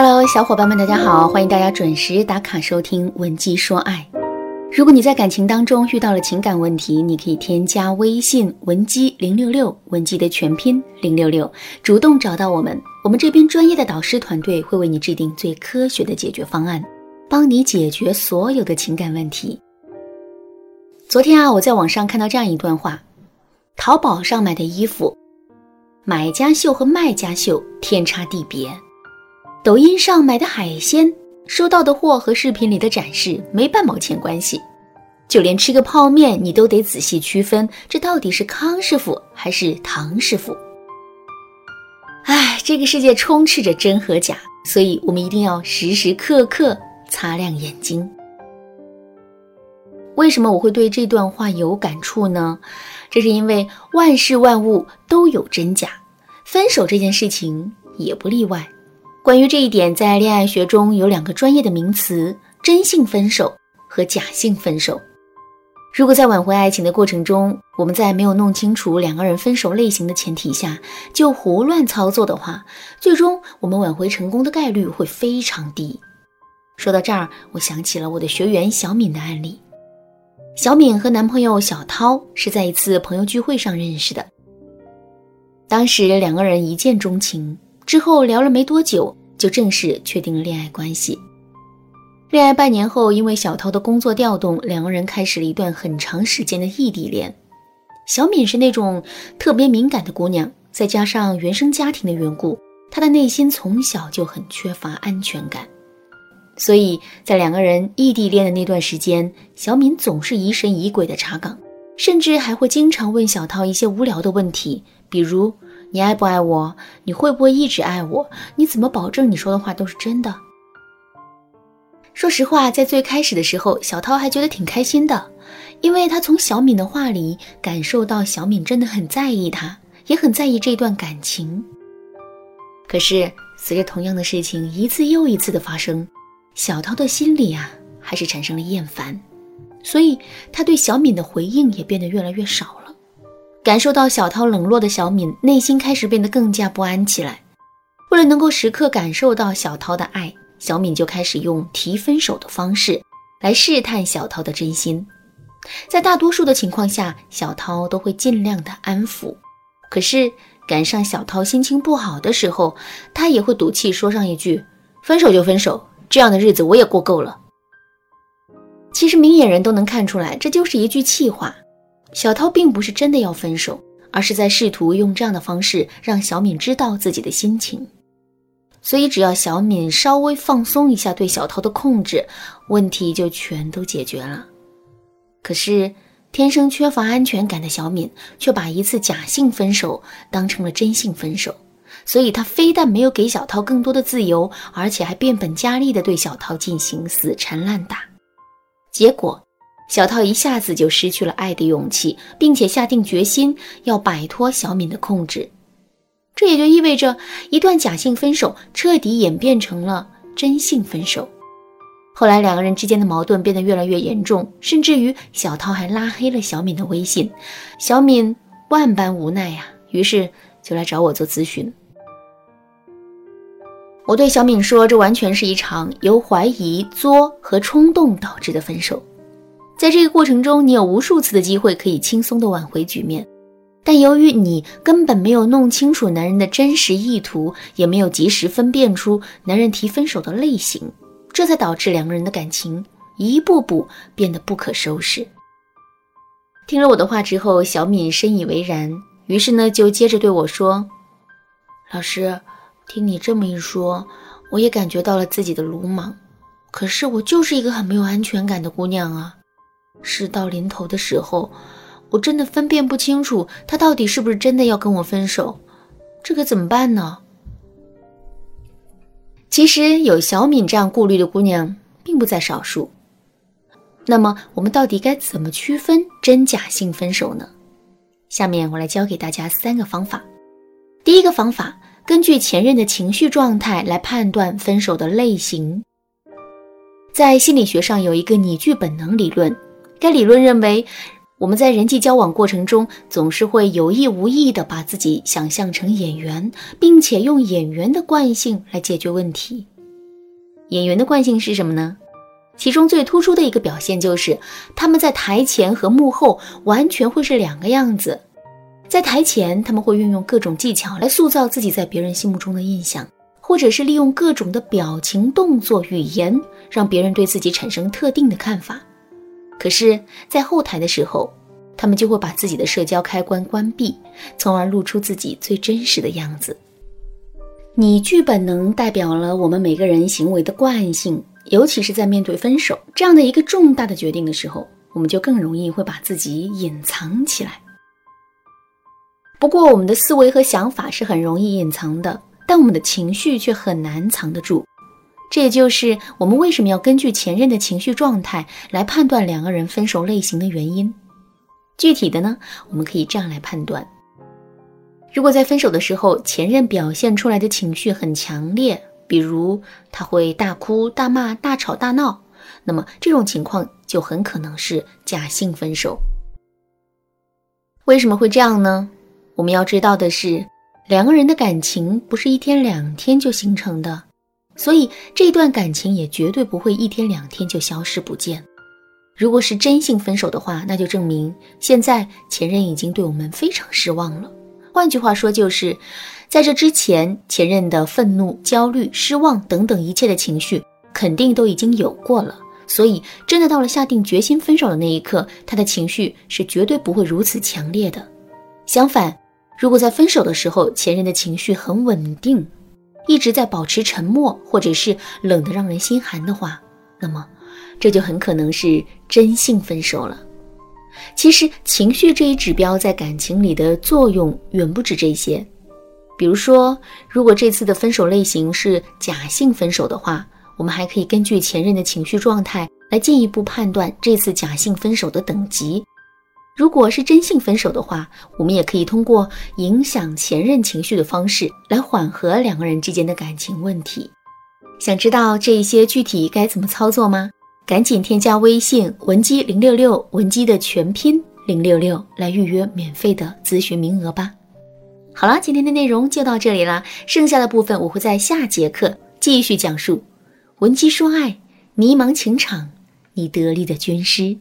Hello，小伙伴们，大家好！欢迎大家准时打卡收听《文姬说爱》。如果你在感情当中遇到了情感问题，你可以添加微信文姬零六六，文姬的全拼零六六，主动找到我们，我们这边专业的导师团队会为你制定最科学的解决方案，帮你解决所有的情感问题。昨天啊，我在网上看到这样一段话：淘宝上买的衣服，买家秀和卖家秀天差地别。抖音上买的海鲜，收到的货和视频里的展示没半毛钱关系，就连吃个泡面，你都得仔细区分，这到底是康师傅还是唐师傅？哎，这个世界充斥着真和假，所以我们一定要时时刻刻擦亮眼睛。为什么我会对这段话有感触呢？这是因为万事万物都有真假，分手这件事情也不例外。关于这一点，在恋爱学中有两个专业的名词：真性分手和假性分手。如果在挽回爱情的过程中，我们在没有弄清楚两个人分手类型的前提下就胡乱操作的话，最终我们挽回成功的概率会非常低。说到这儿，我想起了我的学员小敏的案例。小敏和男朋友小涛是在一次朋友聚会上认识的，当时两个人一见钟情。之后聊了没多久，就正式确定了恋爱关系。恋爱半年后，因为小涛的工作调动，两个人开始了一段很长时间的异地恋。小敏是那种特别敏感的姑娘，再加上原生家庭的缘故，她的内心从小就很缺乏安全感。所以在两个人异地恋的那段时间，小敏总是疑神疑鬼的查岗，甚至还会经常问小涛一些无聊的问题，比如。你爱不爱我？你会不会一直爱我？你怎么保证你说的话都是真的？说实话，在最开始的时候，小涛还觉得挺开心的，因为他从小敏的话里感受到小敏真的很在意他，也很在意这段感情。可是，随着同样的事情一次又一次的发生，小涛的心里啊，还是产生了厌烦，所以他对小敏的回应也变得越来越少了。感受到小涛冷落的小敏，内心开始变得更加不安起来。为了能够时刻感受到小涛的爱，小敏就开始用提分手的方式来试探小涛的真心。在大多数的情况下，小涛都会尽量的安抚。可是赶上小涛心情不好的时候，他也会赌气说上一句：“分手就分手，这样的日子我也过够了。”其实明眼人都能看出来，这就是一句气话。小涛并不是真的要分手，而是在试图用这样的方式让小敏知道自己的心情。所以，只要小敏稍微放松一下对小涛的控制，问题就全都解决了。可是，天生缺乏安全感的小敏却把一次假性分手当成了真性分手，所以她非但没有给小涛更多的自由，而且还变本加厉地对小涛进行死缠烂打。结果。小涛一下子就失去了爱的勇气，并且下定决心要摆脱小敏的控制。这也就意味着，一段假性分手彻底演变成了真性分手。后来，两个人之间的矛盾变得越来越严重，甚至于小涛还拉黑了小敏的微信。小敏万般无奈呀，于是就来找我做咨询。我对小敏说：“这完全是一场由怀疑、作和冲动导致的分手。”在这个过程中，你有无数次的机会可以轻松的挽回局面，但由于你根本没有弄清楚男人的真实意图，也没有及时分辨出男人提分手的类型，这才导致两个人的感情一步步变得不可收拾。听了我的话之后，小敏深以为然，于是呢就接着对我说：“老师，听你这么一说，我也感觉到了自己的鲁莽。可是我就是一个很没有安全感的姑娘啊。”事到临头的时候，我真的分辨不清楚他到底是不是真的要跟我分手，这可怎么办呢？其实有小敏这样顾虑的姑娘并不在少数。那么我们到底该怎么区分真假性分手呢？下面我来教给大家三个方法。第一个方法，根据前任的情绪状态来判断分手的类型。在心理学上有一个拟剧本能理论。该理论认为，我们在人际交往过程中总是会有意无意地把自己想象成演员，并且用演员的惯性来解决问题。演员的惯性是什么呢？其中最突出的一个表现就是，他们在台前和幕后完全会是两个样子。在台前，他们会运用各种技巧来塑造自己在别人心目中的印象，或者是利用各种的表情、动作、语言，让别人对自己产生特定的看法。可是，在后台的时候，他们就会把自己的社交开关关闭，从而露出自己最真实的样子。你剧本能代表了我们每个人行为的惯性。尤其是在面对分手这样的一个重大的决定的时候，我们就更容易会把自己隐藏起来。不过，我们的思维和想法是很容易隐藏的，但我们的情绪却很难藏得住。这也就是我们为什么要根据前任的情绪状态来判断两个人分手类型的原因。具体的呢，我们可以这样来判断：如果在分手的时候，前任表现出来的情绪很强烈。比如他会大哭大骂大吵大闹，那么这种情况就很可能是假性分手。为什么会这样呢？我们要知道的是，两个人的感情不是一天两天就形成的，所以这段感情也绝对不会一天两天就消失不见。如果是真性分手的话，那就证明现在前任已经对我们非常失望了。换句话说，就是。在这之前，前任的愤怒、焦虑、失望等等一切的情绪，肯定都已经有过了。所以，真的到了下定决心分手的那一刻，他的情绪是绝对不会如此强烈的。相反，如果在分手的时候，前任的情绪很稳定，一直在保持沉默，或者是冷得让人心寒的话，那么这就很可能是真性分手了。其实，情绪这一指标在感情里的作用远不止这些。比如说，如果这次的分手类型是假性分手的话，我们还可以根据前任的情绪状态来进一步判断这次假性分手的等级。如果是真性分手的话，我们也可以通过影响前任情绪的方式来缓和两个人之间的感情问题。想知道这些具体该怎么操作吗？赶紧添加微信文姬零六六，文姬的全拼零六六，来预约免费的咨询名额吧。好了，今天的内容就到这里了，剩下的部分我会在下节课继续讲述。闻鸡说爱，迷茫情场，你得力的军师。